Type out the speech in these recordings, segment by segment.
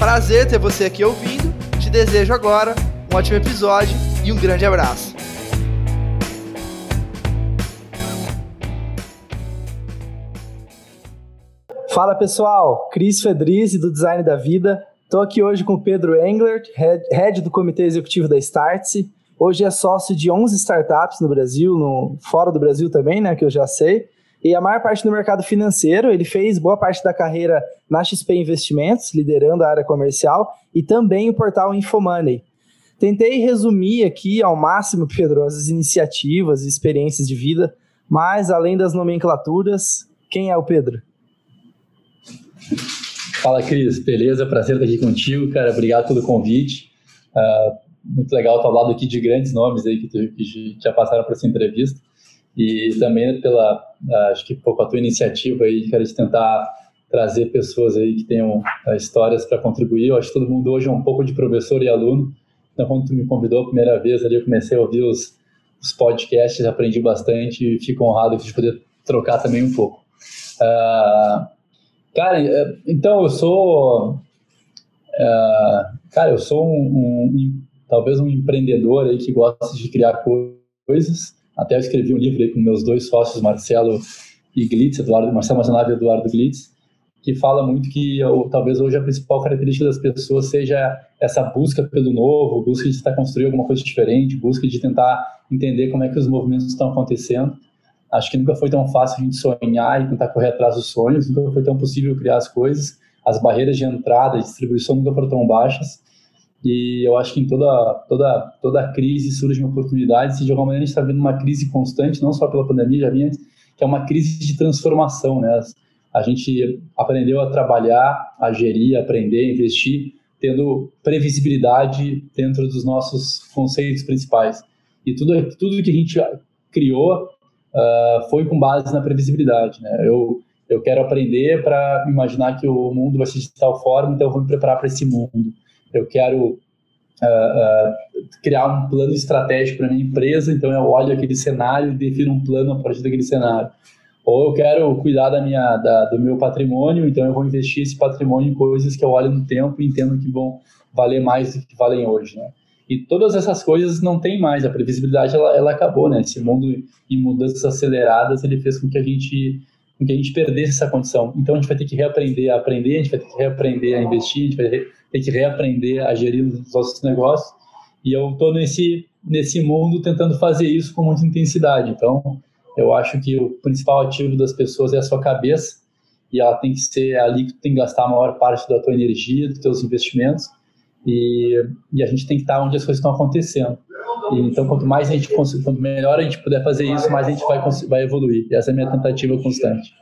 Prazer ter você aqui ouvindo. Te desejo agora um ótimo episódio e um grande abraço. Fala pessoal, Cris Fedrizzi do Design da Vida. Estou aqui hoje com o Pedro Englert, head do Comitê Executivo da Startse. Hoje é sócio de 11 startups no Brasil, no, fora do Brasil também, né, que eu já sei e a maior parte do mercado financeiro. Ele fez boa parte da carreira na XP Investimentos, liderando a área comercial, e também o portal Infomoney. Tentei resumir aqui ao máximo, Pedro, as iniciativas e experiências de vida, mas além das nomenclaturas, quem é o Pedro? Fala, Cris. Beleza? Prazer estar aqui contigo, cara. Obrigado pelo convite. Uh, muito legal estar ao lado aqui de grandes nomes aí que, tu, que já passaram por essa entrevista e também pela, acho que por a tua iniciativa aí, cara, de tentar trazer pessoas aí que tenham uh, histórias para contribuir. Eu acho que todo mundo hoje é um pouco de professor e aluno. Então, quando tu me convidou a primeira vez ali, eu comecei a ouvir os, os podcasts, aprendi bastante e fico honrado de poder trocar também um pouco. Uh, cara, é, então eu sou, uh, cara, eu sou um, um, talvez um empreendedor aí que gosta de criar coisas. Até eu escrevi um livro aí com meus dois sócios, Marcelo e Glitz, Eduardo, Marcelo Mazanave e Eduardo Glitz, que fala muito que talvez hoje a principal característica das pessoas seja essa busca pelo novo, busca de tentar construir alguma coisa diferente, busca de tentar entender como é que os movimentos estão acontecendo. Acho que nunca foi tão fácil a gente sonhar e tentar correr atrás dos sonhos, nunca foi tão possível criar as coisas, as barreiras de entrada e distribuição nunca foram tão baixas. E eu acho que em toda, toda, toda crise surgem oportunidades, e de alguma maneira a gente está vendo uma crise constante, não só pela pandemia, já vinha antes, que é uma crise de transformação. Né? A gente aprendeu a trabalhar, a gerir, aprender, investir, tendo previsibilidade dentro dos nossos conceitos principais. E tudo, tudo que a gente criou uh, foi com base na previsibilidade. Né? Eu, eu quero aprender para imaginar que o mundo vai ser de tal forma, então eu vou me preparar para esse mundo eu quero uh, uh, criar um plano estratégico para minha empresa, então eu olho aquele cenário e defino um plano a partir daquele cenário. Ou eu quero cuidar da minha, da, do meu patrimônio, então eu vou investir esse patrimônio em coisas que eu olho no tempo e entendo que vão valer mais do que valem hoje, né? E todas essas coisas não tem mais, a previsibilidade ela, ela acabou, né? Esse mundo em mudanças aceleradas, ele fez com que a gente com que a gente perdesse essa condição. Então a gente vai ter que reaprender a aprender, a gente vai ter que reaprender a investir, a gente vai ter que reaprender a gerir os nossos negócios. E eu estou nesse, nesse mundo tentando fazer isso com muita intensidade. Então, eu acho que o principal ativo das pessoas é a sua cabeça e ela tem que ser ali que tem que gastar a maior parte da tua energia, dos teus investimentos e, e a gente tem que estar onde as coisas estão acontecendo. E, então, quanto mais a gente quanto melhor a gente puder fazer isso, mais a gente vai, vai evoluir. E essa é a minha tentativa constante.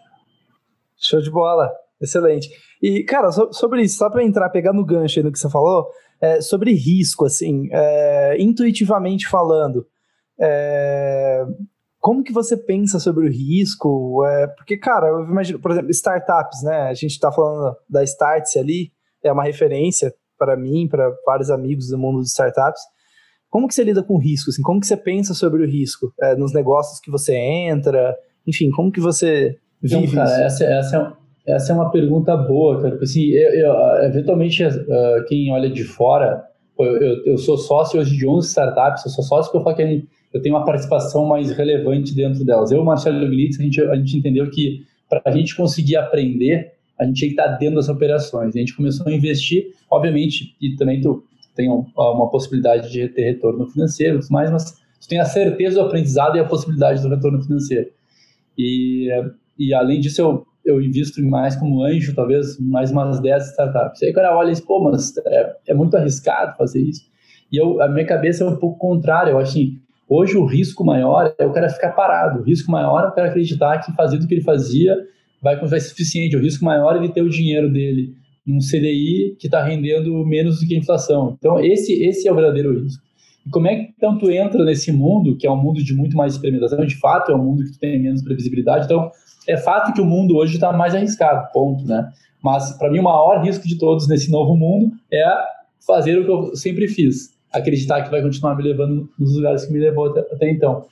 Show de bola. Excelente. E, cara, so, sobre isso, só para entrar, pegar no gancho aí no que você falou, é, sobre risco, assim, é, intuitivamente falando, é, como que você pensa sobre o risco? É, porque, cara, eu imagino, por exemplo, startups, né? A gente está falando da Startse ali, é uma referência para mim, para vários amigos do mundo de startups. Como que você lida com o risco? Assim, como que você pensa sobre o risco é, nos negócios que você entra? Enfim, como que você vive então, cara, isso? Essa, essa é essa é uma pergunta boa, cara. Assim, eu, eu, eventualmente, uh, quem olha de fora, eu, eu, sou sócio hoje de 11 startups, eu sou sócio porque eu que eu tenho uma participação mais relevante dentro delas. Eu Marcelo Glitz, a gente, a gente entendeu que para a gente conseguir aprender, a gente tinha que estar dentro das operações. A gente começou a investir, obviamente, e também tu tem uma possibilidade de ter retorno financeiro, mas, mas tu tem a certeza do aprendizado e a possibilidade do retorno financeiro. E, e além disso, eu eu invisto mais como anjo, talvez mais umas 10 startups. Aí o cara olha e diz, pô, mas é, é, muito arriscado fazer isso. E eu, a minha cabeça é um pouco contrária. Eu acho assim, hoje o risco maior é o cara ficar parado. O risco maior é o cara acreditar que fazer o que ele fazia vai, vai ser suficiente. O risco maior é ele ter o dinheiro dele num CDI que está rendendo menos do que a inflação. Então, esse, esse é o verdadeiro risco. E como é que então tu entra nesse mundo, que é um mundo de muito mais experimentação, de fato é um mundo que tem menos previsibilidade, então é fato que o mundo hoje está mais arriscado, ponto, né? Mas para mim o maior risco de todos nesse novo mundo é fazer o que eu sempre fiz, acreditar que vai continuar me levando nos lugares que me levou até, até então.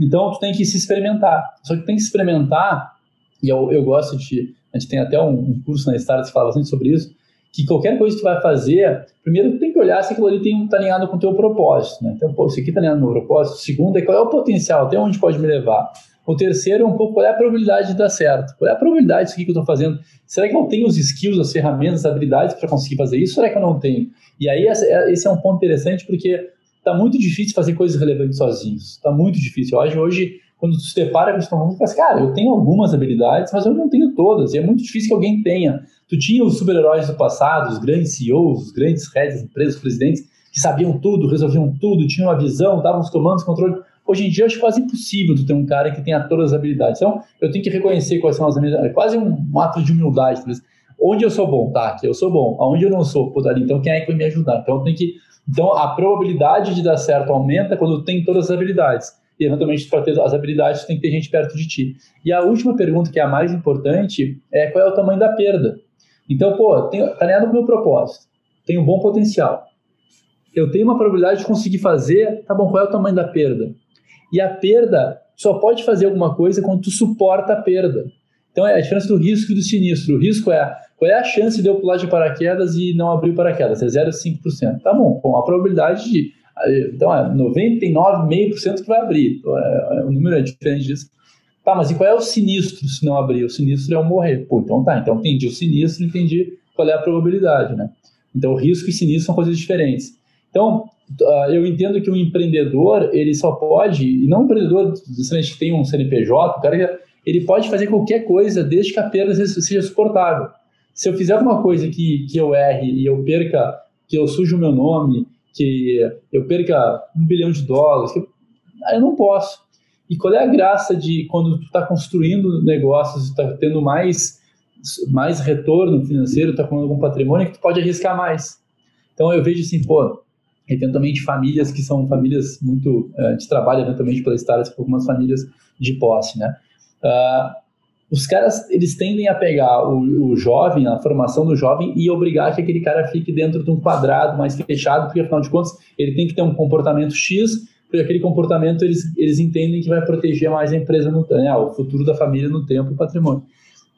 Então tu tem que se experimentar. Só que tem que experimentar, e eu, eu gosto de, a gente tem até um, um curso na Start que fala bastante sobre isso, que qualquer coisa que tu vai fazer, primeiro tu tem que olhar se aquilo ali está alinhado com o teu propósito, né? Então, pô, isso aqui está alinhado no meu propósito. O segundo é qual é o potencial, até onde pode me levar. O terceiro é um pouco qual é a probabilidade de dar certo. Qual é a probabilidade disso que eu estou fazendo? Será que eu tenho os skills, as ferramentas, as habilidades para conseguir fazer isso? Será que eu não tenho? E aí esse é um ponto interessante porque está muito difícil fazer coisas relevantes sozinhos. Está muito difícil. Acho hoje quando tu se depara com isso, tu fala cara, eu tenho algumas habilidades, mas eu não tenho todas, e é muito difícil que alguém tenha. Tu tinha os super-heróis do passado, os grandes CEOs, os grandes heads empresas, presidentes, que sabiam tudo, resolviam tudo, tinham uma visão, davam os comandos, controle. Hoje em dia, acho quase impossível ter um cara que tenha todas as habilidades. Então, eu tenho que reconhecer quais são as minhas. É quase um ato de humildade. Onde eu sou bom? Tá, aqui eu sou bom. Aonde eu não sou? Pô, ali, então quem é que vai me ajudar? Então, eu tenho que. Então, a probabilidade de dar certo aumenta quando tem todas as habilidades e eventualmente para ter as habilidades tem que ter gente perto de ti. E a última pergunta, que é a mais importante, é qual é o tamanho da perda. Então, pô, tenho, tá alinhado com o meu propósito, tenho um bom potencial. Eu tenho uma probabilidade de conseguir fazer, tá bom, qual é o tamanho da perda? E a perda só pode fazer alguma coisa quando tu suporta a perda. Então é a diferença do risco e do sinistro. O risco é qual é a chance de eu pular de paraquedas e não abrir o paraquedas? É 0,5%. Tá bom, com a probabilidade de então é 99,5% que vai abrir. Então, é, é, o número é diferente disso. Tá, mas e qual é o sinistro se não abrir? O sinistro é o morrer. Pô, então tá, então entendi o sinistro, entendi qual é a probabilidade, né? Então risco e sinistro são coisas diferentes. Então, eu entendo que o um empreendedor, ele só pode, e não um empreendedor que tem um CNPJ, o cara, ele pode fazer qualquer coisa desde que a perda seja suportável. Se eu fizer alguma coisa que, que eu erre e eu perca, que eu sujo o meu nome, que eu perca um bilhão de dólares, que eu, eu não posso. E qual é a graça de quando tu está construindo negócios, está tendo mais, mais retorno financeiro, está com algum patrimônio, que tu pode arriscar mais. Então eu vejo assim, pô, eventualmente famílias que são famílias muito, uh, a gente trabalha eventualmente pela Stars com algumas famílias de posse, né? Uh, os caras eles tendem a pegar o, o, jovem, a formação do jovem e obrigar que aquele cara fique dentro de um quadrado mais fechado, porque afinal de contas ele tem que ter um comportamento X, porque aquele comportamento eles, eles entendem que vai proteger mais a empresa no né, o futuro da família no tempo e patrimônio.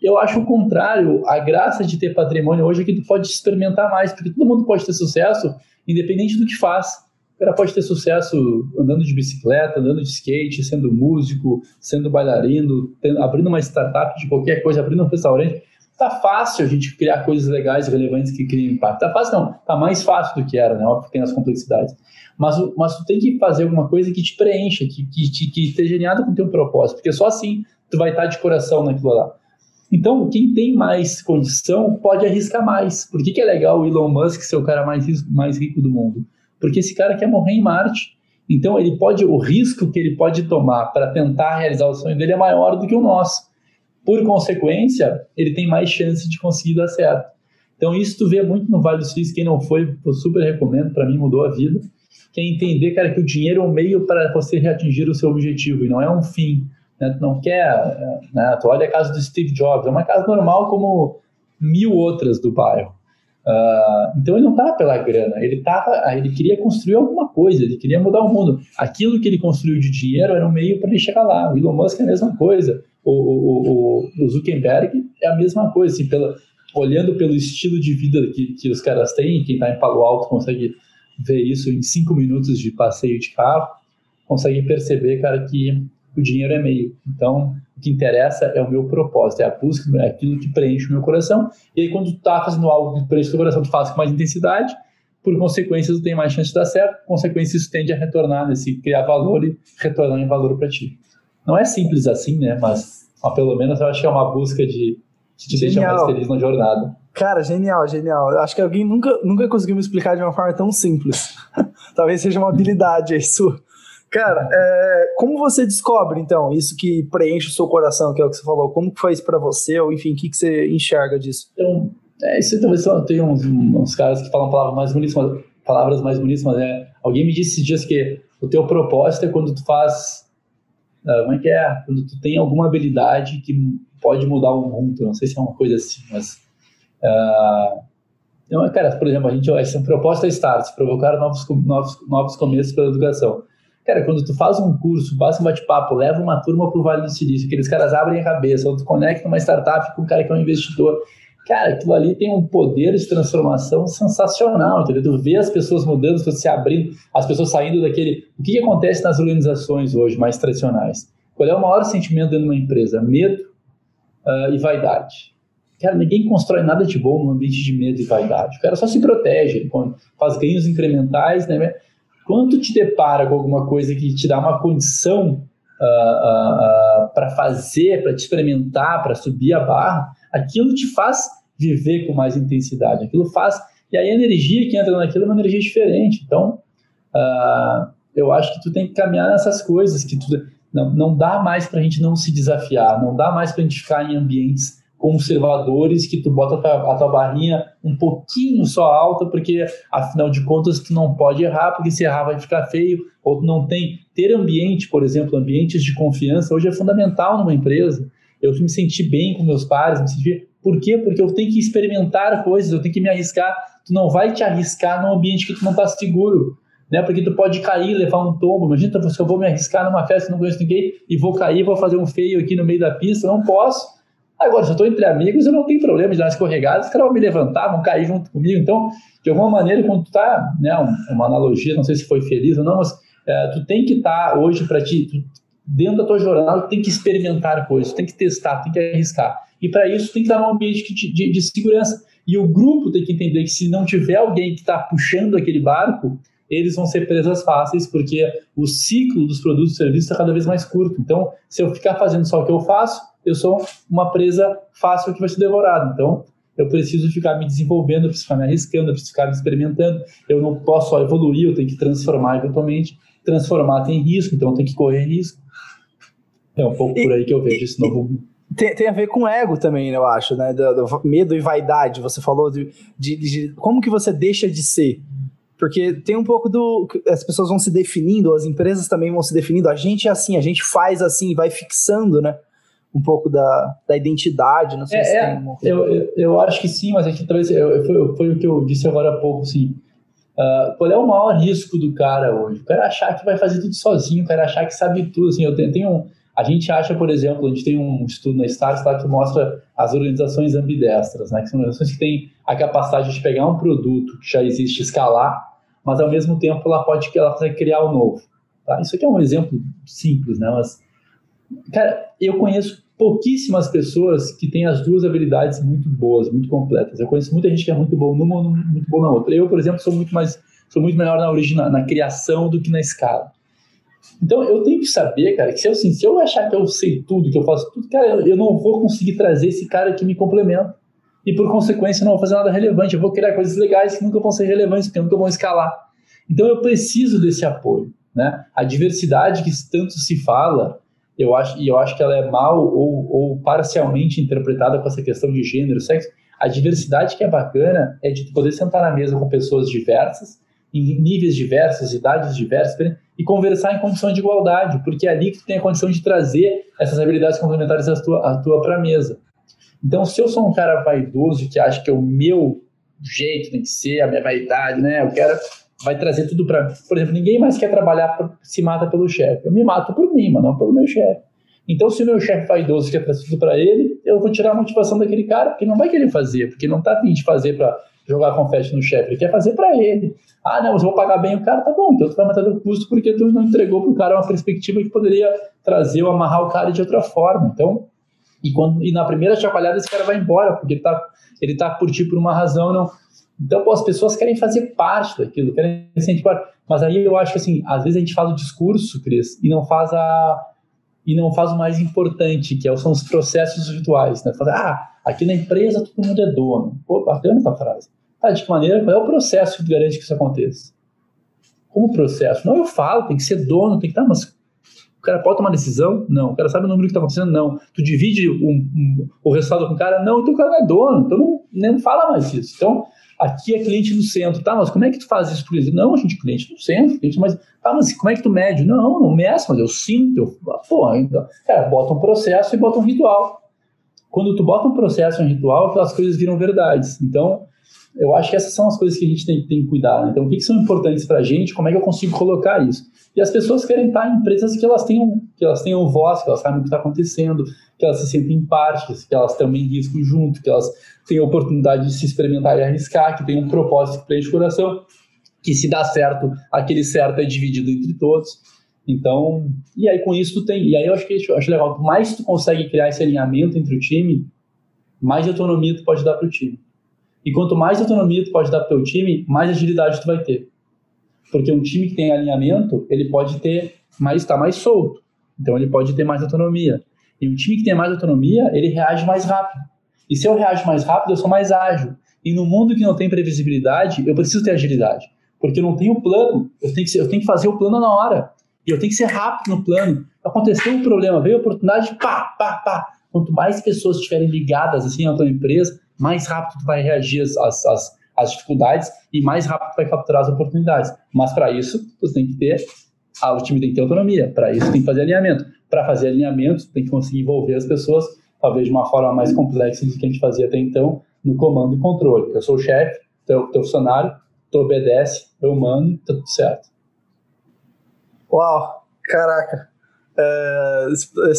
Eu acho o contrário, a graça de ter patrimônio hoje é que tu pode experimentar mais, porque todo mundo pode ter sucesso independente do que faz. O cara pode ter sucesso andando de bicicleta, andando de skate, sendo músico, sendo bailarino, tendo, abrindo uma startup de qualquer coisa, abrindo um restaurante. Tá fácil a gente criar coisas legais relevantes que criem impacto. Tá fácil não, tá mais fácil do que era, né? Óbvio que tem as complexidades. Mas, mas tu tem que fazer alguma coisa que te preencha, que, que, que, que esteja com o teu propósito, porque só assim tu vai estar de coração naquilo lá. Então, quem tem mais condição pode arriscar mais. Por que, que é legal o Elon Musk ser o cara mais, mais rico do mundo? porque esse cara quer morrer em Marte. Então ele pode, o risco que ele pode tomar para tentar realizar o sonho dele é maior do que o nosso. Por consequência, ele tem mais chance de conseguir dar certo. Então isso tu vê muito no Vale do Silício, quem não foi, eu super recomendo, para mim mudou a vida, que é entender, cara, que o dinheiro é um meio para você atingir o seu objetivo e não é um fim. Né? Não quer, né? tu olha a casa do Steve Jobs, é uma casa normal como mil outras do bairro. Uh, então ele não estava pela grana, ele tava, ele queria construir alguma coisa, ele queria mudar o mundo. Aquilo que ele construiu de dinheiro era um meio para ele chegar lá. O Elon Musk é a mesma coisa, o, o, o, Zuckerberg é a mesma coisa. Assim, pela, olhando pelo estilo de vida que, que os caras têm, quem está em Palo Alto consegue ver isso em cinco minutos de passeio de carro, consegue perceber, cara, que o dinheiro é meio. Então, o que interessa é o meu propósito, é a busca, é aquilo que preenche o meu coração. E aí, quando tu tá fazendo algo que preenche o teu coração, tu faz com mais intensidade, por consequência, tu tem mais chance de dar certo, por consequência, isso tende a retornar nesse, criar valor e retornar em valor para ti. Não é simples assim, né? Mas, mas, pelo menos eu acho que é uma busca de que te deixa mais feliz na jornada. Cara, genial, genial. Acho que alguém nunca, nunca conseguiu me explicar de uma forma tão simples. Talvez seja uma habilidade aí sua. Cara, é, como você descobre, então, isso que preenche o seu coração, que é o que você falou? Como que foi isso para você? Ou, enfim, o que, que você enxerga disso? Então, É, isso talvez tem uns, uns caras que falam palavras mais bonitas, mas, palavras mais bonitas, mas é, alguém me disse esses dias que o teu propósito é quando tu faz, uh, como é que é? Quando tu tem alguma habilidade que pode mudar o mundo, não sei se é uma coisa assim, mas... Uh, então, cara, por exemplo, a gente, essa proposta é Start, provocar novos, novos, novos começos pela educação. Cara, quando tu faz um curso, passa um bate-papo, leva uma turma para o Vale do Silício, aqueles caras abrem a cabeça, ou tu conecta uma startup com um cara que é um investidor. Cara, aquilo ali tem um poder de transformação sensacional, entendeu? Tu vê as pessoas mudando, as pessoas se abrindo, as pessoas saindo daquele... O que, que acontece nas organizações hoje mais tradicionais? Qual é o maior sentimento dentro de uma empresa? Medo uh, e vaidade. Cara, ninguém constrói nada de bom num ambiente de medo e vaidade. O cara só se protege, faz ganhos incrementais, né? Quando te depara com alguma coisa que te dá uma condição uh, uh, uh, para fazer, para te experimentar, para subir a barra, aquilo te faz viver com mais intensidade. Aquilo faz. E aí a energia que entra naquilo é uma energia diferente. Então, eu acho que tu tem que caminhar nessas coisas que tu, não, não dá mais para a gente não se desafiar, não dá mais para a gente ficar em ambientes conservadores que tu bota a tua, barrinha um pouquinho só alta, porque afinal de contas tu não pode errar, porque se errar vai ficar feio, ou tu não tem. Ter ambiente, por exemplo, ambientes de confiança, hoje é fundamental numa empresa. Eu me sentir bem com meus pares, me sentir. Por quê? Porque eu tenho que experimentar coisas, eu tenho que me arriscar. Tu não vai te arriscar num ambiente que tu não está seguro. Né? Porque tu pode cair, levar um tombo. Imagina se eu vou me arriscar numa festa que não conheço ninguém e vou cair, vou fazer um feio aqui no meio da pista. Não posso Agora, se eu estou entre amigos, eu não tenho problema de dar uma escorregada, os caras vão me levantar, vão cair junto comigo. Então, de alguma maneira, quando tu está, né, uma analogia, não sei se foi feliz ou não, mas é, tu tem que estar tá hoje para ti, tu, dentro da tua jornada, tu tem que experimentar coisas, tu tem que testar, tu tem que arriscar. E para isso, tu tem que estar num ambiente de, de, de segurança. E o grupo tem que entender que se não tiver alguém que está puxando aquele barco, eles vão ser presas fáceis, porque o ciclo dos produtos e serviços está cada vez mais curto. Então, se eu ficar fazendo só o que eu faço, eu sou uma presa fácil que vai ser devorada. Então, eu preciso ficar me desenvolvendo, eu preciso ficar me arriscando, eu preciso ficar me experimentando. Eu não posso só evoluir, eu tenho que transformar eventualmente. Transformar tem risco, então eu tenho que correr risco. É um pouco e, por aí que eu vejo e, esse novo. Tem, tem, a ver com ego também, eu acho, né? Do, do medo e vaidade. Você falou de, de, de, como que você deixa de ser. Porque tem um pouco do. As pessoas vão se definindo, as empresas também vão se definindo. A gente é assim, a gente faz assim, vai fixando, né? Um pouco da, da identidade, não sei é, se é, tem eu, eu, eu, acho que sim, mas aqui talvez eu, foi, foi, o que eu disse agora há pouco, assim, uh, qual é o maior risco do cara hoje? O cara achar que vai fazer tudo sozinho, o cara achar que sabe tudo, assim, eu tenho, tenho um, a gente acha, por exemplo, a gente tem um estudo na Stars lá que mostra as organizações ambidestras, né, que são organizações que têm a capacidade de pegar um produto que já existe, escalar, mas ao mesmo tempo ela pode ela consegue criar o um novo. Tá? Isso aqui é um exemplo simples, né, mas cara, eu conheço pouquíssimas pessoas que têm as duas habilidades muito boas, muito completas. Eu conheço muita gente que é muito bom numa, muito bom na outra. Eu, por exemplo, sou muito mais, sou muito melhor na origem, na, na criação do que na escala. Então eu tenho que saber, cara, que se eu, assim, se eu achar que eu sei tudo, que eu faço tudo, cara, eu, eu não vou conseguir trazer esse cara que me complementa. E por consequência, eu não vou fazer nada relevante. Eu vou criar coisas legais que nunca vão ser relevantes, que nunca vão escalar. Então eu preciso desse apoio. Né? A diversidade que tanto se fala, eu acho, e eu acho que ela é mal ou, ou parcialmente interpretada com essa questão de gênero, sexo. A diversidade que é bacana é de poder sentar na mesa com pessoas diversas, em níveis diversos, idades diversas, e conversar em condições de igualdade, porque é ali que tu tem a condição de trazer essas habilidades complementares à tua, à tua para a mesa. Então, se eu sou um cara vaidoso que acha que é o meu jeito tem que ser, a minha vaidade, né? Eu quero vai trazer tudo para. Por exemplo, ninguém mais quer trabalhar, se mata pelo chefe. Eu me mato por mim, mas não pelo meu chefe. Então, se o meu chefe vaidoso quer trazer tudo para ele, eu vou tirar a motivação daquele cara, porque não vai querer fazer, porque não tá afim de fazer para jogar confete no chefe, ele quer fazer para ele. Ah, não, eu vou pagar bem o cara, tá bom, então tu vai matar o custo porque tu não entregou pro cara uma perspectiva que poderia trazer ou amarrar o cara de outra forma. Então, e, quando, e na primeira chacoalhada esse cara vai embora, porque ele tá, ele tá por ti por uma razão, não então, pô, as pessoas querem fazer parte daquilo, querem sentir parte. Mas aí eu acho assim, às vezes a gente faz o discurso, Cris, e não faz a e não faz o mais importante, que é são os processos virtuais, né? Fala, ah, aqui na empresa todo mundo é dono. Pô, bacana essa frase. Tá, de que maneira? Qual é o processo que garante que isso aconteça? Como processo? Não, eu falo, tem que ser dono, tem que estar, tá, mas cara pode tomar decisão? Não. O cara sabe o número que está acontecendo? Não. Tu divide um, um, o resultado com o cara? Não. Então o cara não é dono. Então não, não fala mais isso. Então, aqui é cliente no centro. Tá, mas como é que tu faz isso por isso? Não, a gente, cliente no centro. Cliente, mas, tá, mas como é que tu mede? Não, não meço, mas eu sinto. Eu, porra, então, cara, bota um processo e bota um ritual. Quando tu bota um processo e um ritual, aquelas coisas viram verdades. Então, eu acho que essas são as coisas que a gente tem, tem que cuidar. Né? Então, o que, que são importantes para a gente? Como é que eu consigo colocar isso? E as pessoas querem estar em empresas que elas tenham, que elas tenham voz, que elas sabem o que está acontecendo, que elas se sentem parte, que elas também risco junto, que elas tenham a oportunidade de se experimentar e arriscar, que tem um propósito que preenche o coração, que se dá certo, aquele certo é dividido entre todos. Então, e aí com isso tu tem, e aí eu acho que eu acho legal, mais tu consegue criar esse alinhamento entre o time, mais autonomia tu pode dar para o time. E quanto mais autonomia tu pode dar para o teu time, mais agilidade tu vai ter. Porque um time que tem alinhamento, ele pode ter mais estar tá mais solto. Então ele pode ter mais autonomia. E um time que tem mais autonomia, ele reage mais rápido. E se eu reajo mais rápido, eu sou mais ágil. E no mundo que não tem previsibilidade, eu preciso ter agilidade. Porque eu não tenho plano, eu tenho que, ser, eu tenho que fazer o plano na hora. E eu tenho que ser rápido no plano. Aconteceu um problema, veio a oportunidade, pá, pá, pá. Quanto mais pessoas estiverem ligadas assim à tua empresa, mais rápido tu vai reagir às, às, às dificuldades e mais rápido tu vai capturar as oportunidades. Mas para isso, tu tem que ter, ah, o time tem que ter autonomia, para isso tem que fazer alinhamento. Para fazer alinhamento, tem que conseguir envolver as pessoas, talvez de uma forma mais complexa do que a gente fazia até então, no comando e controle. Eu sou o chefe, teu, teu funcionário, tu obedece, eu mando, tá tudo certo. Uau, caraca. É,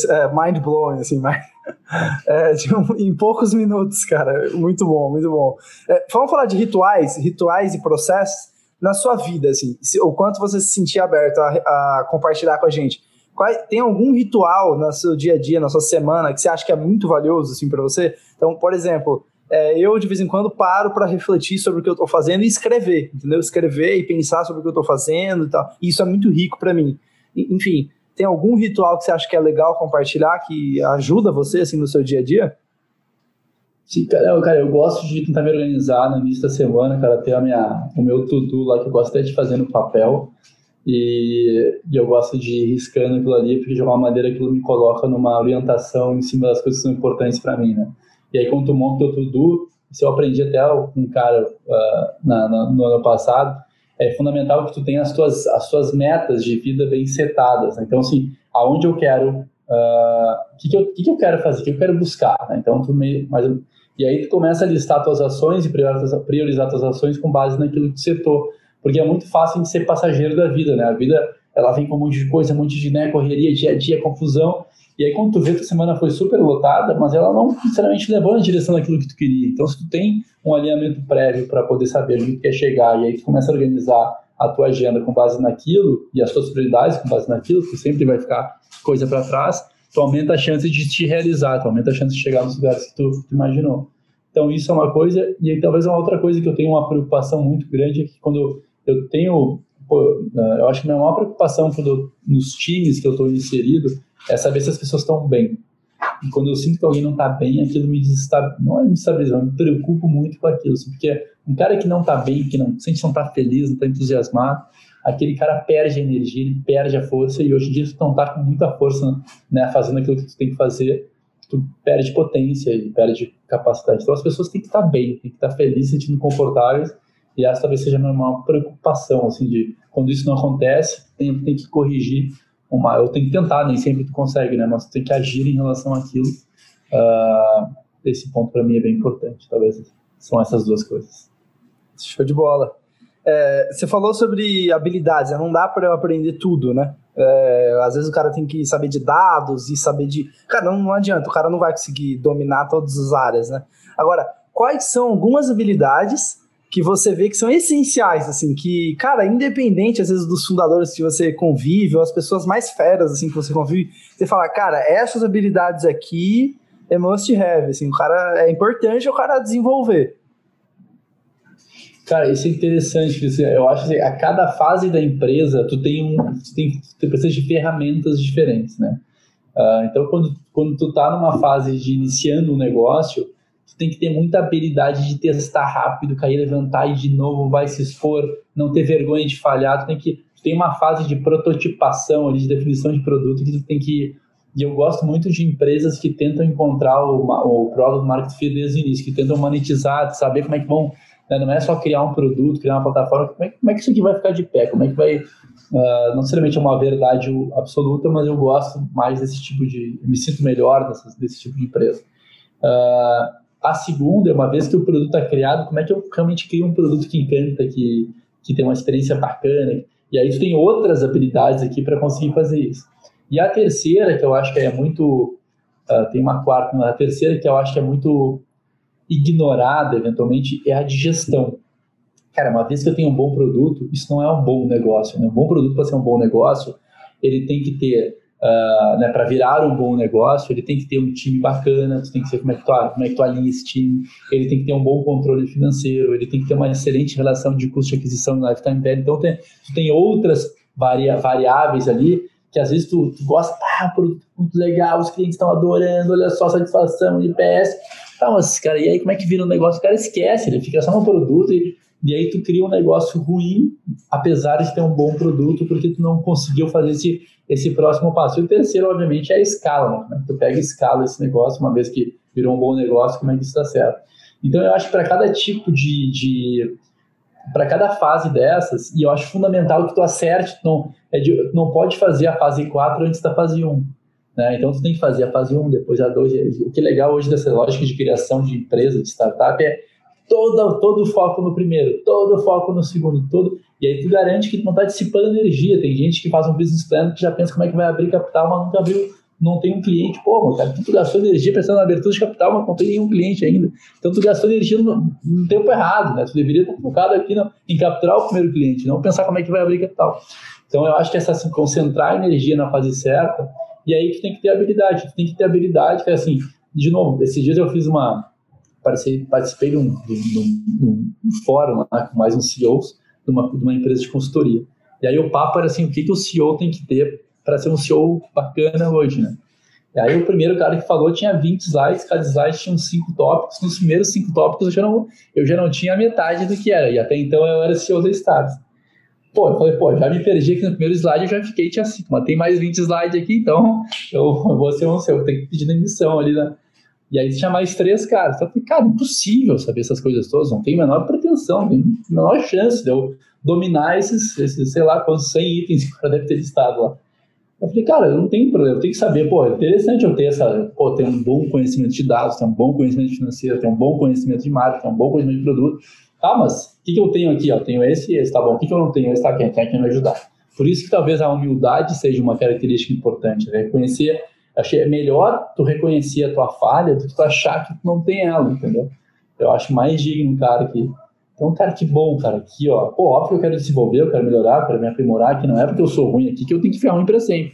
é mind blowing, assim, mas é, em poucos minutos, cara. Muito bom, muito bom. É, vamos falar de rituais, rituais e processos na sua vida, assim, se, o quanto você se sentia aberto a, a compartilhar com a gente. Qual, tem algum ritual no seu dia a dia, na sua semana, que você acha que é muito valioso, assim, para você? Então, por exemplo, é, eu de vez em quando paro para refletir sobre o que eu estou fazendo e escrever, entendeu? Escrever e pensar sobre o que eu estou fazendo e tal. E isso é muito rico para mim. Enfim, tem algum ritual que você acha que é legal compartilhar, que ajuda você assim no seu dia a dia? Sim, cara, cara, eu gosto de tentar me organizar no início da semana, cara, ter a minha, o meu to-do lá que eu gosto até de fazer no papel. E, e, eu gosto de ir riscando aquilo ali, porque de alguma maneira aquilo me coloca numa orientação em cima das coisas que são importantes para mim, né? E aí, quando tu o teu to-do, isso eu aprendi até com um cara uh, na, na, no ano passado, é fundamental que tu tenha as tuas, as tuas metas de vida bem setadas. Né? Então, assim, aonde eu quero, o uh, que, que, eu, que, que eu quero fazer, o que eu quero buscar. Né? Então, tu me, mas, e aí tu começa a listar tuas ações e priorizar tuas ações com base naquilo que tu setou. Porque é muito fácil de ser passageiro da vida, né? A vida, ela vem com um monte de coisa, um monte de né, correria, dia a dia, confusão. E aí, quando tu vê que a semana foi super lotada, mas ela não necessariamente levou na direção daquilo que tu queria. Então, se tu tem um alinhamento prévio para poder saber onde tu quer chegar, e aí tu começa a organizar a tua agenda com base naquilo e as suas prioridades com base naquilo, que sempre vai ficar coisa para trás, tu aumenta a chance de te realizar, tu aumenta a chance de chegar nos lugares que tu, tu imaginou. Então, isso é uma coisa, e aí, talvez uma outra coisa que eu tenho uma preocupação muito grande é que quando eu tenho, pô, eu acho que a minha maior preocupação quando, nos times que eu estou inserido é saber se as pessoas estão bem. E quando eu sinto que alguém não está bem, aquilo me desestabiliza, não é me desestabiliza, eu me preocupo muito com aquilo. Assim, porque um cara que não está bem, que não sente não está feliz, não está entusiasmado, aquele cara perde a energia, ele perde a força, e hoje em dia tu não está com muita força né, fazendo aquilo que tu tem que fazer, tu perde potência e perde capacidade. Então as pessoas têm que estar tá bem, têm que estar tá felizes, sentindo confortáveis, e essa talvez seja uma preocupação, assim, de quando isso não acontece, tem, tem que corrigir uma, eu tenho que tentar, nem sempre tu consegue, né? Mas tu tem que agir em relação àquilo. Uh, esse ponto para mim é bem importante. Talvez são essas duas coisas. Show de bola. É, você falou sobre habilidades, né? não dá para eu aprender tudo, né? É, às vezes o cara tem que saber de dados e saber de. Cara, não, não adianta, o cara não vai conseguir dominar todas as áreas, né? Agora, quais são algumas habilidades que você vê que são essenciais, assim, que, cara, independente às vezes dos fundadores que você convive, ou as pessoas mais feras, assim, que você convive, você fala, cara, essas habilidades aqui é must have, assim, o cara, é importante o cara desenvolver. Cara, isso é interessante, eu acho que a cada fase da empresa, tu tem um, tu tem, tu precisa de ferramentas diferentes, né? Uh, então, quando, quando tu tá numa fase de iniciando um negócio, tem que ter muita habilidade de testar rápido, cair, levantar e de novo vai se expor, não ter vergonha de falhar, tu tem que tem uma fase de prototipação ali, de definição de produto que tu tem que e eu gosto muito de empresas que tentam encontrar o, o product market fit desde o início, que tentam monetizar, saber como é que vão. Né? Não é só criar um produto, criar uma plataforma, como é, como é, que isso aqui vai ficar de pé, como é que vai. Uh, não necessariamente é uma verdade absoluta, mas eu gosto mais desse tipo de. me sinto melhor desse, desse tipo de empresa. Uh, a segunda é uma vez que o produto está criado, como é que eu realmente crio um produto que encanta, que, que tem uma experiência bacana. E aí tu tem outras habilidades aqui para conseguir fazer isso. E a terceira, que eu acho que é muito. Uh, tem uma quarta, mas a terceira que eu acho que é muito ignorada, eventualmente, é a de gestão. Cara, uma vez que eu tenho um bom produto, isso não é um bom negócio. Né? Um bom produto, para ser um bom negócio, ele tem que ter, uh, né, para virar um bom negócio, ele tem que ter um time bacana, tu tem que ver como é que tu, como é que tu alinha esse time, ele tem que ter um bom controle financeiro, ele tem que ter uma excelente relação de custo de aquisição e lifetime value. Então, tem, tu tem outras varia, variáveis ali que às vezes tu, tu gosta, ah, produto muito legal, os clientes estão adorando, olha só a satisfação de PS. Tá, mas, cara, e aí como é que vira um negócio? O cara esquece, ele fica só no produto e, e aí tu cria um negócio ruim, apesar de ter um bom produto, porque tu não conseguiu fazer esse, esse próximo passo. E o terceiro, obviamente, é a escala, né? É tu pega e escala esse negócio, uma vez que virou um bom negócio, como é que isso dá certo. Então, eu acho que para cada tipo de, de para cada fase dessas, e eu acho fundamental que tu acerte, tu não, é de, tu não pode fazer a fase 4 antes da fase 1. Né? Então, tu tem que fazer a fase 1, depois a 2. O que é legal hoje dessa lógica de criação de empresa, de startup, é todo, todo o foco no primeiro, todo o foco no segundo, todo. E aí tu garante que tu não está dissipando energia. Tem gente que faz um business plan que já pensa como é que vai abrir capital, mas nunca abriu não tem um cliente, pô, cara, tu gastou energia pensando na abertura de capital, mas não tem nenhum cliente ainda. Então tu gastou energia no, no tempo errado, né? Tu deveria estar focado aqui no, em capturar o primeiro cliente, não pensar como é que vai abrir capital. Então eu acho que essa assim, concentrar a energia na fase certa, e aí tu tem que ter habilidade, tu tem que ter habilidade, que é assim, de novo, esses dias eu fiz uma, participei, participei de um, de, um, de um, fórum lá com mais uns CEOs de uma, de uma empresa de consultoria. E aí o papo era assim, o que, que o CEO tem que ter para ser um CEO bacana hoje, né? E aí o primeiro cara que falou tinha 20 slides, cada slide tinha uns 5 tópicos, nos primeiros 5 tópicos eu já, não, eu já não tinha metade do que era, e até então eu era CEO da Stars. Pô, eu falei, pô, já me perdi aqui no primeiro slide, eu já fiquei, tinha 5, mas tem mais 20 slides aqui, então eu vou ser um CEO, tenho que pedir demissão ali, né? E aí tinha mais três caras. Então eu falei, cara, impossível saber essas coisas todas, não tem a menor pretensão, não tem a menor chance de eu dominar esses, esses sei lá, quantos 100 itens que o cara deve ter listado lá. Eu falei, cara, não tenho problema, eu tenho que saber, pô, é interessante eu ter essa, pô, ter um bom conhecimento de dados, ter um bom conhecimento financeiro, ter um bom conhecimento de marketing, um bom conhecimento de produto. Ah, mas o que, que eu tenho aqui? Eu tenho esse e esse, tá bom. O que, que eu não tenho? Esse tá aqui, quem quer me ajudar? Por isso que talvez a humildade seja uma característica importante, né? Reconhecer, achei é melhor tu reconhecer a tua falha do que tu achar que tu não tem ela, entendeu? Eu acho mais digno um cara que então, cara, que bom, cara. Aqui, ó. Pô, óbvio que eu quero desenvolver, eu quero melhorar, eu quero me aprimorar, que não é porque eu sou ruim aqui que eu tenho que ficar ruim para sempre.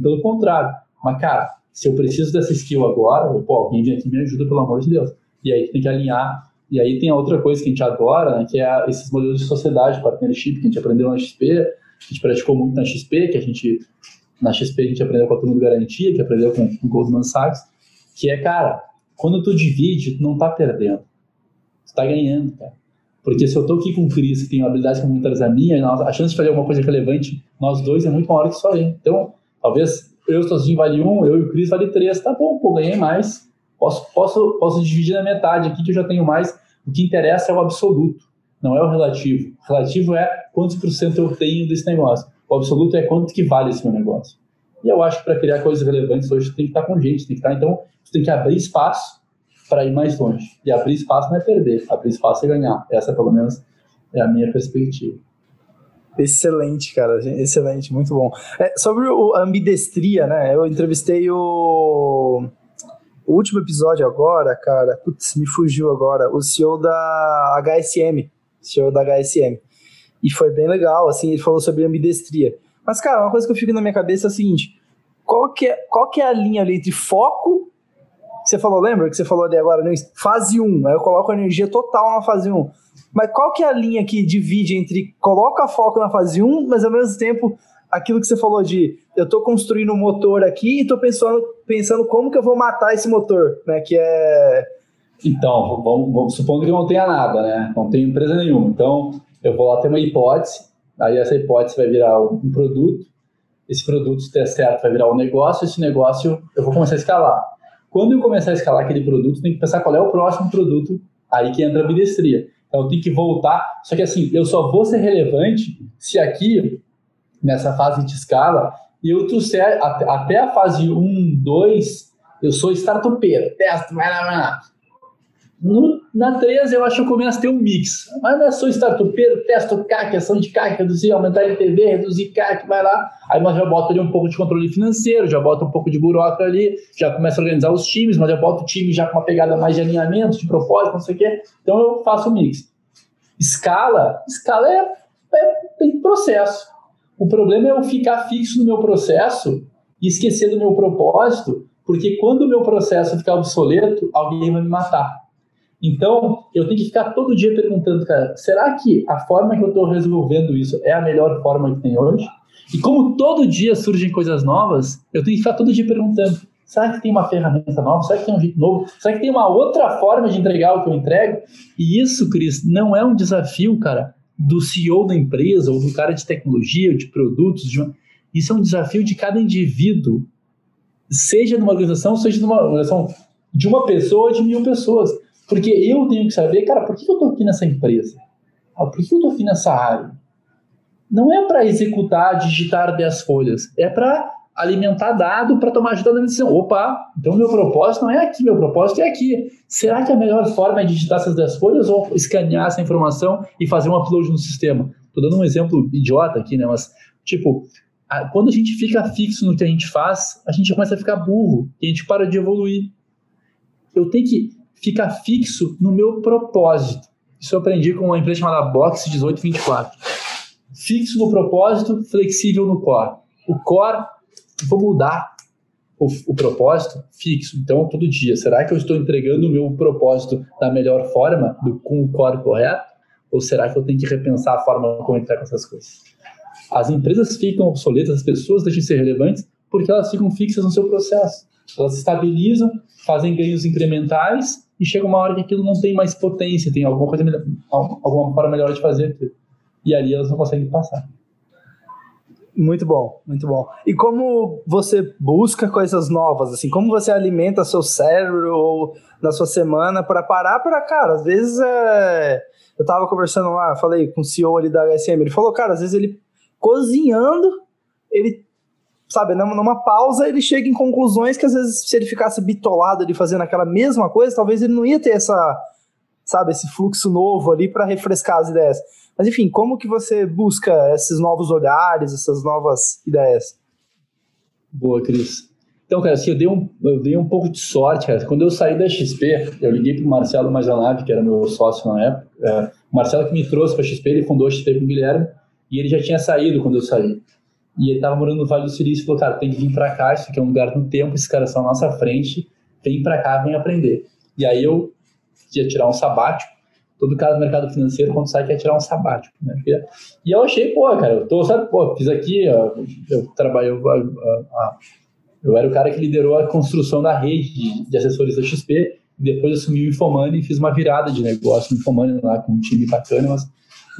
Pelo contrário. Mas, cara, se eu preciso dessa skill agora, pô, alguém vem aqui me ajuda, pelo amor de Deus. E aí tem que alinhar. E aí tem a outra coisa que a gente adora, né, que é esses modelos de sociedade, partnership, que a gente aprendeu na XP, a gente praticou muito na XP, que a gente, na XP a gente aprendeu com a turma do Garantia, que aprendeu com o Goldman Sachs, que é, cara, quando tu divide, tu não tá perdendo. Tu tá ganhando, cara. Porque se eu estou aqui com o Cris, que tem habilidades complementares a minha, a chance de fazer alguma coisa relevante, nós dois, é muito maior que só ele. Então, talvez eu sozinho vale um, eu e o Cris vale três. Tá bom, pô, ganhei mais. Posso, posso, posso dividir na metade aqui, que eu já tenho mais. O que interessa é o absoluto, não é o relativo. O relativo é quantos por cento eu tenho desse negócio. O absoluto é quanto que vale esse meu negócio. E eu acho que para criar coisas relevantes hoje tem que estar com gente, tem que estar. Então, você tem que abrir espaço para ir mais longe. E abrir espaço não é perder, abrir espaço é ganhar. Essa, pelo menos, é a minha perspectiva. Excelente, cara. Excelente, muito bom. É, sobre o, a ambidestria, né? Eu entrevistei o, o último episódio agora, cara. Putz, me fugiu agora. O CEO da HSM. CEO da HSM. E foi bem legal, assim, ele falou sobre ambidestria. Mas, cara, uma coisa que eu fico na minha cabeça é a seguinte: qual que é, qual que é a linha ali entre foco que você falou, lembra que você falou ali agora, né? fase 1, aí eu coloco a energia total na fase 1. Mas qual que é a linha que divide entre coloca foco na fase 1, mas ao mesmo tempo aquilo que você falou de eu estou construindo um motor aqui e estou pensando, pensando como que eu vou matar esse motor, né? Que é. Então, vamos, vamos supondo que não tenha nada, né? Não tenho empresa nenhuma. Então, eu vou lá ter uma hipótese Aí essa hipótese vai virar um produto, esse produto, se der certo, vai virar um negócio, esse negócio eu vou começar a escalar. Quando eu começar a escalar aquele produto, tem que pensar qual é o próximo produto, aí que entra a bidestria. Então eu tenho que voltar, só que assim, eu só vou ser relevante se aqui, nessa fase de escala, eu trouxer até a fase 1, 2, eu sou startupeiro, testo, vai lá, vai lá. No, na 3 eu acho que eu começo a ter um mix. Mas eu sou startupeiro, testo CAC, ação de CAC, reduzir, aumentar LTV, reduzir CAC, vai lá. Aí mas já boto ali um pouco de controle financeiro, já boto um pouco de burocracia ali, já começo a organizar os times, mas já boto o time já com uma pegada mais de alinhamento, de propósito, não sei o quê. Então eu faço um mix. Escala, escala é, é tem processo. O problema é eu ficar fixo no meu processo e esquecer do meu propósito, porque quando o meu processo ficar obsoleto, alguém vai me matar. Então, eu tenho que ficar todo dia perguntando, cara, será que a forma que eu estou resolvendo isso é a melhor forma que tem hoje? E como todo dia surgem coisas novas, eu tenho que ficar todo dia perguntando, será que tem uma ferramenta nova? Será que tem um jeito novo? Será que tem uma outra forma de entregar o que eu entrego? E isso, Cris, não é um desafio, cara, do CEO da empresa ou do cara de tecnologia, ou de produtos. De. Isso é um desafio de cada indivíduo, seja numa organização, seja numa organização de uma pessoa ou de mil pessoas. Porque eu tenho que saber, cara, por que eu estou aqui nessa empresa? Ah, por que eu estou aqui nessa área? Não é para executar, digitar 10 folhas. É para alimentar dado para tomar ajuda na decisão. Opa, então meu propósito não é aqui, meu propósito é aqui. Será que a melhor forma é digitar essas 10 folhas ou escanear essa informação e fazer um upload no sistema? Estou dando um exemplo idiota aqui, né? Mas, tipo, a, quando a gente fica fixo no que a gente faz, a gente começa a ficar burro e a gente para de evoluir. Eu tenho que ficar fixo no meu propósito. Isso eu aprendi com uma empresa chamada Box 1824. Fixo no propósito, flexível no core. O core, vou mudar o, o, propósito fixo. Então, todo dia, será que eu estou entregando o meu propósito da melhor forma, do, com o core correto? Ou será que eu tenho que repensar a forma como entrar com essas coisas? As empresas ficam obsoletas, as pessoas deixam de ser relevantes porque elas ficam fixas no seu processo. Elas estabilizam, fazem ganhos incrementais e chega uma hora que aquilo não tem mais potência, tem alguma coisa melhor, alguma forma melhor de fazer aquilo. E ali elas não conseguem passar. Muito bom, muito bom. E como você busca coisas novas, assim, como você alimenta seu cérebro ou na sua semana para parar para, cara, às vezes é... eu tava conversando lá, falei com o CEO ali da HSM, ele falou, cara, às vezes ele cozinhando, ele sabe, numa pausa ele chega em conclusões que às vezes se ele ficasse bitolado ali fazendo aquela mesma coisa, talvez ele não ia ter essa, sabe, esse fluxo novo ali para refrescar as ideias. Mas enfim, como que você busca esses novos olhares, essas novas ideias? Boa, Cris. Então, cara, assim, eu dei um, eu dei um pouco de sorte, cara. Quando eu saí da XP, eu liguei para o Marcelo Majanave, que era meu sócio na época. É, o Marcelo que me trouxe para a XP, ele fundou a XP com o Guilherme, e ele já tinha saído quando eu saí. E ele tava morando no Vale do Silício e falou, cara, tem que vir para cá, isso aqui é um lugar do tempo, esses caras são à nossa frente, vem para cá, vem aprender. E aí eu ia tirar um sabático, todo cara do mercado financeiro, quando sai, quer tirar um sabático. Né? E eu achei, pô, cara, eu tô, sabe, pô, fiz aqui, eu, eu trabalhei, eu, eu, eu, era o cara que liderou a construção da rede de, de assessores da XP, depois assumi o Infomani e fiz uma virada de negócio no Infomani lá com um time bacana, mas,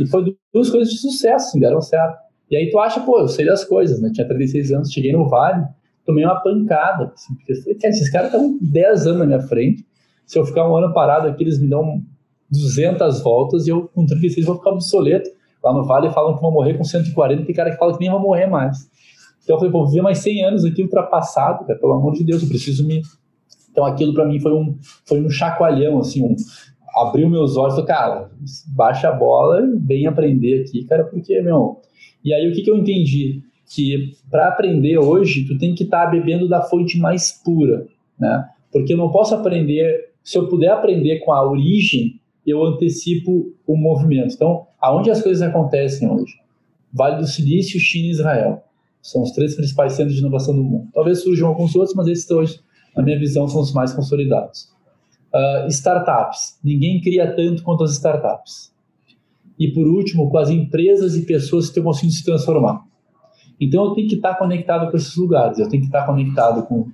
e foi duas coisas de sucesso, assim, deram certo. E aí tu acha, pô, eu sei das coisas, né? Tinha 36 anos, cheguei no Vale, tomei uma pancada. Assim, porque esses caras estão 10 anos na minha frente. Se eu ficar um ano parado aqui, eles me dão 200 voltas e eu com 36 vou ficar obsoleto. Lá no Vale falam que vou morrer com 140, tem cara que fala que nem vou morrer mais. Então eu falei, pô, viver mais 100 anos aqui ultrapassado, cara, pelo amor de Deus, eu preciso me. Então aquilo para mim foi um, foi um chacoalhão, assim, um, abriu meus olhos, falei, cara, baixa a bola, vem aprender aqui, cara, porque, meu, e aí o que, que eu entendi? Que para aprender hoje, tu tem que estar tá bebendo da fonte mais pura, né? Porque eu não posso aprender, se eu puder aprender com a origem, eu antecipo o movimento. Então, aonde as coisas acontecem hoje? Vale do Silício, China e Israel. São os três principais centros de inovação do mundo. Talvez surjam alguns outros, mas esses hoje, na minha visão, são os mais consolidados. Uh, startups. Ninguém cria tanto quanto as startups. E por último, com as empresas e pessoas que estão conseguindo se transformar. Então eu tenho que estar conectado com esses lugares, eu tenho que estar conectado com,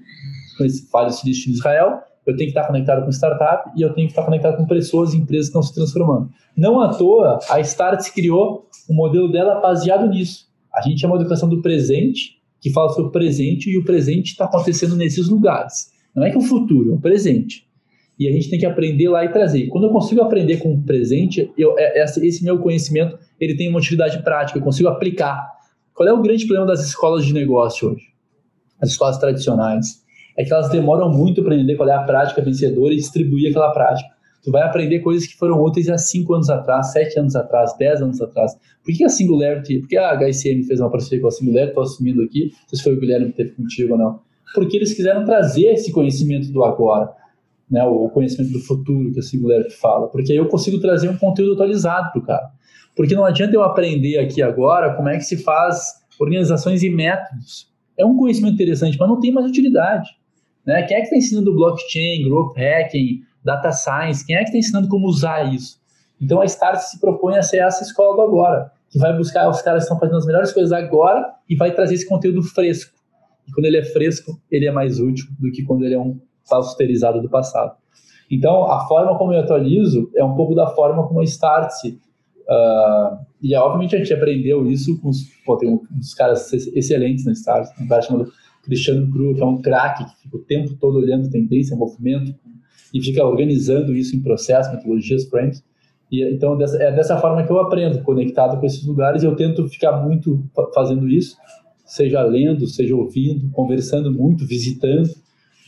com esse Silício de Israel, eu tenho que estar conectado com startup e eu tenho que estar conectado com pessoas e empresas que estão se transformando. Não à toa, a Start criou o um modelo dela baseado nisso. A gente é uma educação do presente, que fala sobre o presente, e o presente está acontecendo nesses lugares. Não é que o futuro, é o presente. E a gente tem que aprender lá e trazer. Quando eu consigo aprender com o presente, eu, é, esse meu conhecimento ele tem uma utilidade prática, eu consigo aplicar. Qual é o grande problema das escolas de negócio hoje? As escolas tradicionais é que elas demoram muito para entender qual é a prática vencedora e distribuir aquela prática. Tu vai aprender coisas que foram úteis há 5 anos atrás, 7 anos atrás, 10 anos atrás. Por que a Singularity, por que a HSM fez uma parceria com a Singularity, estou assumindo aqui, não sei se foi o Guilherme que teve contigo ou não, porque eles quiseram trazer esse conhecimento do agora, né, o conhecimento do futuro que a Singularity fala, porque aí eu consigo trazer um conteúdo atualizado para o cara. Porque não adianta eu aprender aqui agora como é que se faz organizações e métodos. É um conhecimento interessante, mas não tem mais utilidade. Né? Quem é que está ensinando blockchain, growth hacking, data science? Quem é que está ensinando como usar isso? Então a Start se propõe a ser essa escola do agora, que vai buscar os caras que estão fazendo as melhores coisas agora e vai trazer esse conteúdo fresco. E quando ele é fresco, ele é mais útil do que quando ele é um pausterizado do passado. Então, a forma como eu atualizo é um pouco da forma como a Start Uh, e obviamente a gente aprendeu isso com os, pô, tem uns caras excelentes na Start, um cara chamado Cristiano Cru, que é um craque, que fica o tempo todo olhando tendência, movimento, e fica organizando isso em processo, metodologias, frames. E, então, dessa, é dessa forma que eu aprendo, conectado com esses lugares, e eu tento ficar muito fazendo isso, seja lendo, seja ouvindo, conversando muito, visitando.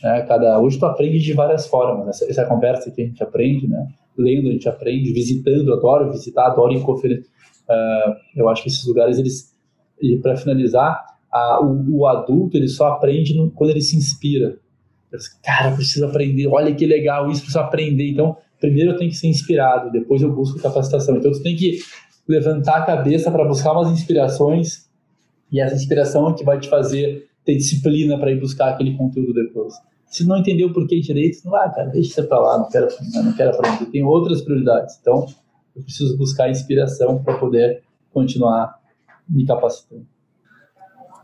Né? Cada, hoje tu aprende de várias formas, essa, essa conversa que a gente aprende, né? lendo a gente aprende, visitando, adoro visitar, adoro ir conferência. Uh, eu acho que esses lugares, eles, para finalizar, a, o, o, adulto ele só aprende no, quando ele se inspira. Cara, preciso aprender, olha que legal isso, preciso aprender. Então, primeiro eu tenho que ser inspirado, depois eu busco capacitação. Então, tu tem que levantar a cabeça para buscar umas inspirações e essa inspiração é que vai te fazer ter disciplina para ir buscar aquele conteúdo depois. Se não entender o porquê direito, não vai, cara, deixa para lá, não quero, não quero aprender. Tem outras prioridades. Então, eu preciso buscar inspiração para poder continuar me capacitando.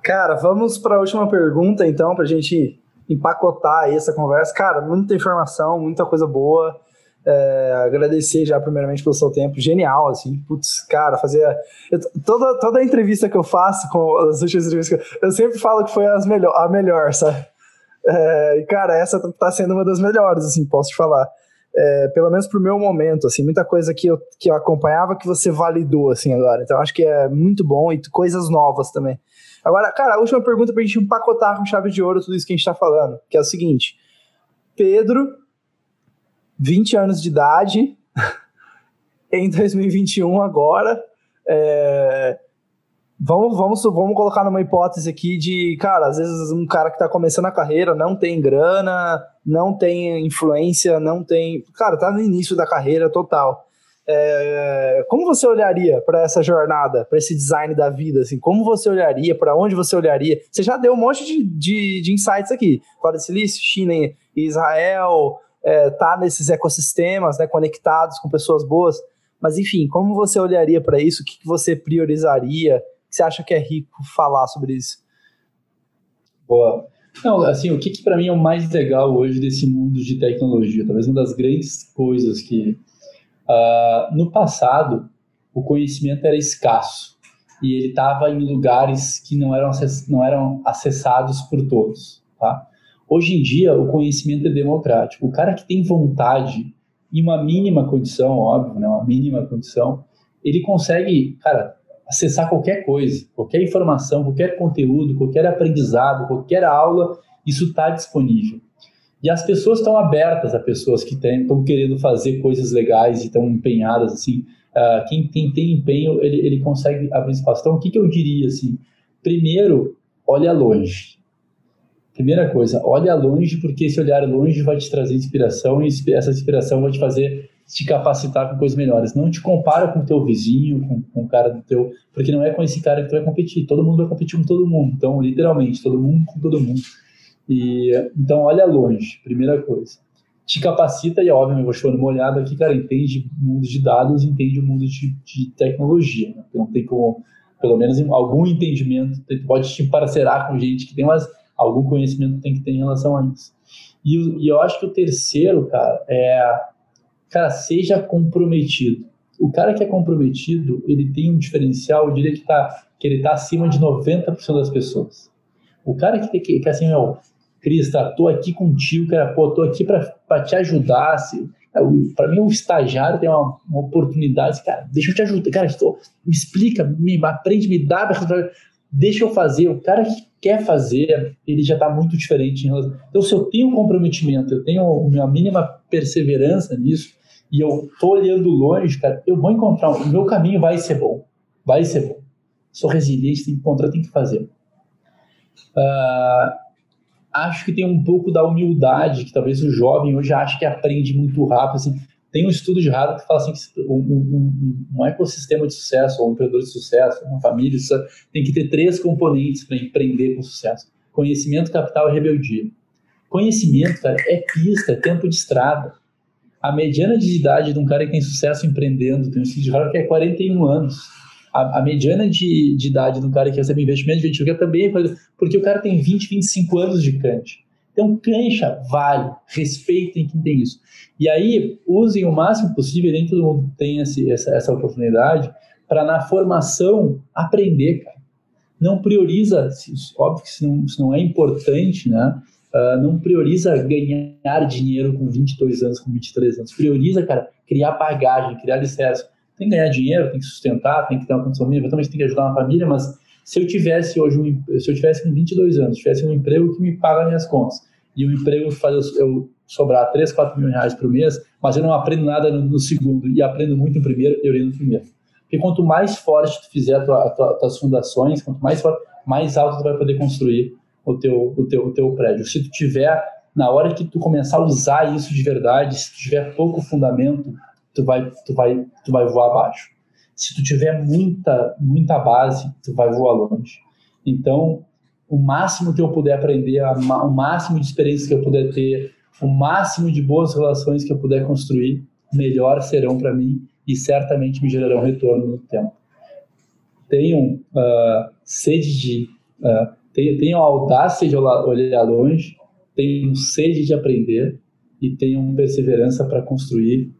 Cara, vamos para a última pergunta, então, para a gente empacotar essa conversa. Cara, muita informação, muita coisa boa. É, agradecer já primeiramente pelo seu tempo, genial, assim, putz, cara, fazer toda, toda a entrevista que eu faço com as últimas entrevistas, eu, eu sempre falo que foi as melhor, a melhor, sabe? É, e cara, essa tá sendo uma das melhores, assim, posso te falar. É, pelo menos pro meu momento, assim, muita coisa que eu, que eu acompanhava que você validou, assim, agora. Então, acho que é muito bom e coisas novas também. Agora, cara, a última pergunta pra gente empacotar com chave de ouro tudo isso que a gente tá falando, que é o seguinte. Pedro, 20 anos de idade, em 2021 agora, é, vamos, vamos, vamos colocar numa hipótese aqui de, cara, às vezes um cara que tá começando a carreira não tem grana, não tem influência, não tem. Cara, tá no início da carreira total. É, como você olharia para essa jornada, para esse design da vida? Assim, como você olharia? Para onde você olharia? Você já deu um monte de, de, de insights aqui. Fora de Silício, China e Israel, é, tá nesses ecossistemas né, conectados com pessoas boas. Mas, enfim, como você olharia para isso? O que, que você priorizaria? Que você acha que é rico falar sobre isso? Boa. Não, assim, o que, que para mim é o mais legal hoje desse mundo de tecnologia? Talvez uma das grandes coisas que Uh, no passado, o conhecimento era escasso e ele estava em lugares que não eram, não eram acessados por todos. Tá? Hoje em dia, o conhecimento é democrático. O cara que tem vontade, em uma mínima condição, óbvio, né, uma mínima condição, ele consegue, cara, acessar qualquer coisa, qualquer informação, qualquer conteúdo, qualquer aprendizado, qualquer aula, isso está disponível. E as pessoas estão abertas a pessoas que estão querendo fazer coisas legais e estão empenhadas, assim. Uh, quem tem, tem empenho, ele, ele consegue abrir espaço. Então, o que, que eu diria, assim? Primeiro, olha longe. Primeira coisa, olha longe, porque esse olhar longe vai te trazer inspiração e essa inspiração vai te fazer te capacitar com coisas melhores. Não te compara com o teu vizinho, com, com o cara do teu... Porque não é com esse cara que tu vai competir. Todo mundo vai competir com todo mundo. Então, literalmente, todo mundo com todo mundo. E, então, olha longe, primeira coisa. Te capacita, e óbvio, eu vou chamando uma olhada aqui, cara, entende o mundo de dados, entende o mundo de, de tecnologia. Né? Tem como, pelo menos algum entendimento, pode te parcerar com gente que tem, algum conhecimento tem que ter em relação a isso. E, e eu acho que o terceiro, cara, é, cara, seja comprometido. O cara que é comprometido, ele tem um diferencial, eu diria que, tá, que ele está acima de 90% das pessoas. O cara que, que, que assim, meu, Cris, tá, tô aqui contigo, cara, pô, tô aqui para te ajudar. Assim, para mim, o estagiário tem uma, uma, oportunidade, cara, deixa eu te ajudar, cara, tô, me explica, me aprende, me dá, deixa eu fazer. O cara que quer fazer, ele já está muito diferente. Então, se eu tenho comprometimento, eu tenho uma mínima perseverança nisso, e eu tô olhando longe, cara, eu vou encontrar, o meu caminho vai ser bom, vai ser bom. Sou resiliente, tem que encontrar, tem que fazer. Uh, acho que tem um pouco da humildade que talvez o jovem hoje acha que aprende muito rápido. Assim, tem um estudo de Harvard que fala assim que um, um, um, ecossistema de sucesso, ou um empreendedor de sucesso, uma família, tem que ter três componentes para empreender com sucesso: conhecimento, capital e rebeldia. Conhecimento, cara, é pista, é tempo de estrada. A mediana de idade de um cara que tem sucesso empreendendo, tem um de que é 41 anos a, a mediana de, de idade do cara que recebe investimento de venture também é porque o cara tem 20, 25 anos de cancha. Então, cancha vale, respeitem quem tem isso. E aí, usem o máximo possível, nem todo mundo tem esse, essa, essa oportunidade, para na formação aprender, cara. Não prioriza, óbvio que isso não, isso não é importante, né? Uh, não prioriza ganhar dinheiro com 22 anos, com 23 anos. Prioriza, cara, criar bagagem, criar alicerce tem que ganhar dinheiro, tem que sustentar, tem que ter uma condição mínima, também tem que ajudar uma família, mas se eu tivesse hoje, um, se eu tivesse com 22 anos, tivesse um emprego que me paga minhas contas, e o um emprego faz eu sobrar 3, 4 mil reais por mês, mas eu não aprendo nada no, no segundo e aprendo muito no primeiro, eu iria no primeiro. Porque quanto mais forte tu fizer as tua, tua, tuas fundações, quanto mais forte, mais alto tu vai poder construir o teu, o teu, o teu prédio. Se tu tiver, na hora que tu começar a usar isso de verdade, se tu tiver pouco fundamento, tu vai, tu vai, tu vai voar abaixo. Se tu tiver muita, muita base, tu vai voar longe. Então, o máximo que eu puder aprender, o máximo de experiência que eu puder ter, o máximo de boas relações que eu puder construir, melhor serão para mim e certamente me gerarão retorno no tempo. Tenham uh, sede de, uh, tenham, a audácia de olhar longe, tenham sede de aprender e tenham perseverança para construir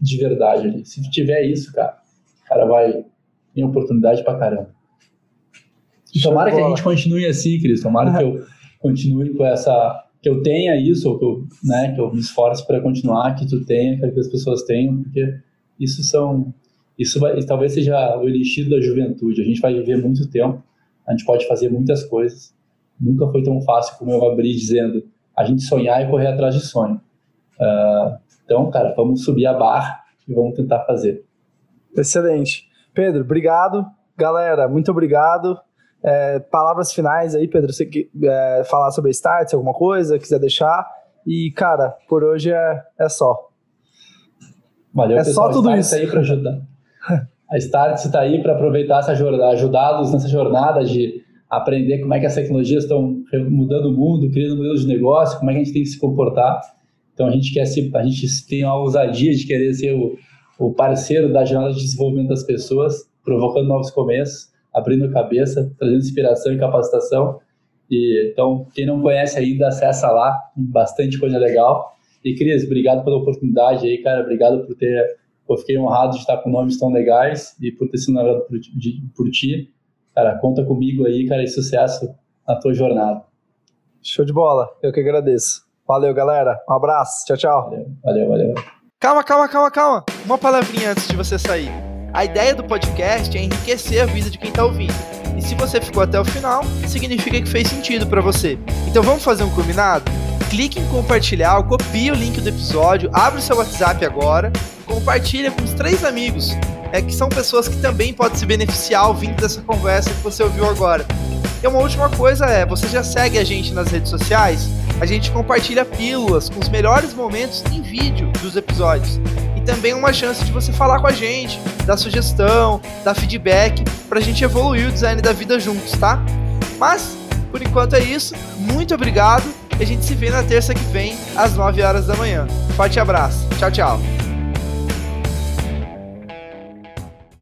de verdade ali. Se tiver isso, cara, o cara vai ter oportunidade pra caramba. E tomara que a gente continue assim, Cris. Tomara que eu continue com essa. Que eu tenha isso, ou que eu, né, que eu me esforce para continuar, que tu tenha, que as pessoas tenham, porque isso são. Isso vai, talvez seja o elixir da juventude. A gente vai viver muito tempo, a gente pode fazer muitas coisas. Nunca foi tão fácil como eu abri dizendo a gente sonhar e correr atrás de sonho. Uh, então, cara, vamos subir a barra e vamos tentar fazer. Excelente. Pedro, obrigado. Galera, muito obrigado. É, palavras finais aí, Pedro, você quer é, falar sobre a Start, alguma coisa, quiser deixar. E, cara, por hoje é, é só. Valeu, é pessoal. só tudo isso. aí para ajudar. A Start está aí para aproveitar essa jornada, ajudá-los nessa jornada de aprender como é que as tecnologias estão mudando o mundo, criando modelos de negócio, como é que a gente tem que se comportar. Então a gente quer se, a gente tem uma ousadia de querer ser o, o parceiro da jornada de desenvolvimento das pessoas, provocando novos começos, abrindo cabeça, trazendo inspiração e capacitação. E, então, quem não conhece ainda, acessa lá, bastante coisa legal. E Cris, obrigado pela oportunidade aí, cara. Obrigado por ter. Eu fiquei honrado de estar com nomes tão legais e por ter sido narrado por, por ti. Cara, conta comigo aí, cara, e sucesso na tua jornada. Show de bola, eu que agradeço. Valeu, galera. Um abraço. Tchau, tchau. Valeu, valeu. valeu. Calma, calma, calma, calma. Uma palavrinha antes de você sair. A ideia do podcast é enriquecer a vida de quem está ouvindo. E se você ficou até o final, significa que fez sentido para você. Então vamos fazer um combinado? Clique em compartilhar, copie o link do episódio, abre o seu WhatsApp agora, compartilha com os três amigos, é que são pessoas que também podem se beneficiar ouvindo dessa conversa que você ouviu agora. E uma última coisa é, você já segue a gente nas redes sociais? A gente compartilha pílulas com os melhores momentos em vídeo dos episódios. E também uma chance de você falar com a gente, dar sugestão, dar feedback, pra gente evoluir o design da vida juntos, tá? Mas, por enquanto é isso. Muito obrigado. E a gente se vê na terça que vem, às 9 horas da manhã. Forte abraço. Tchau, tchau.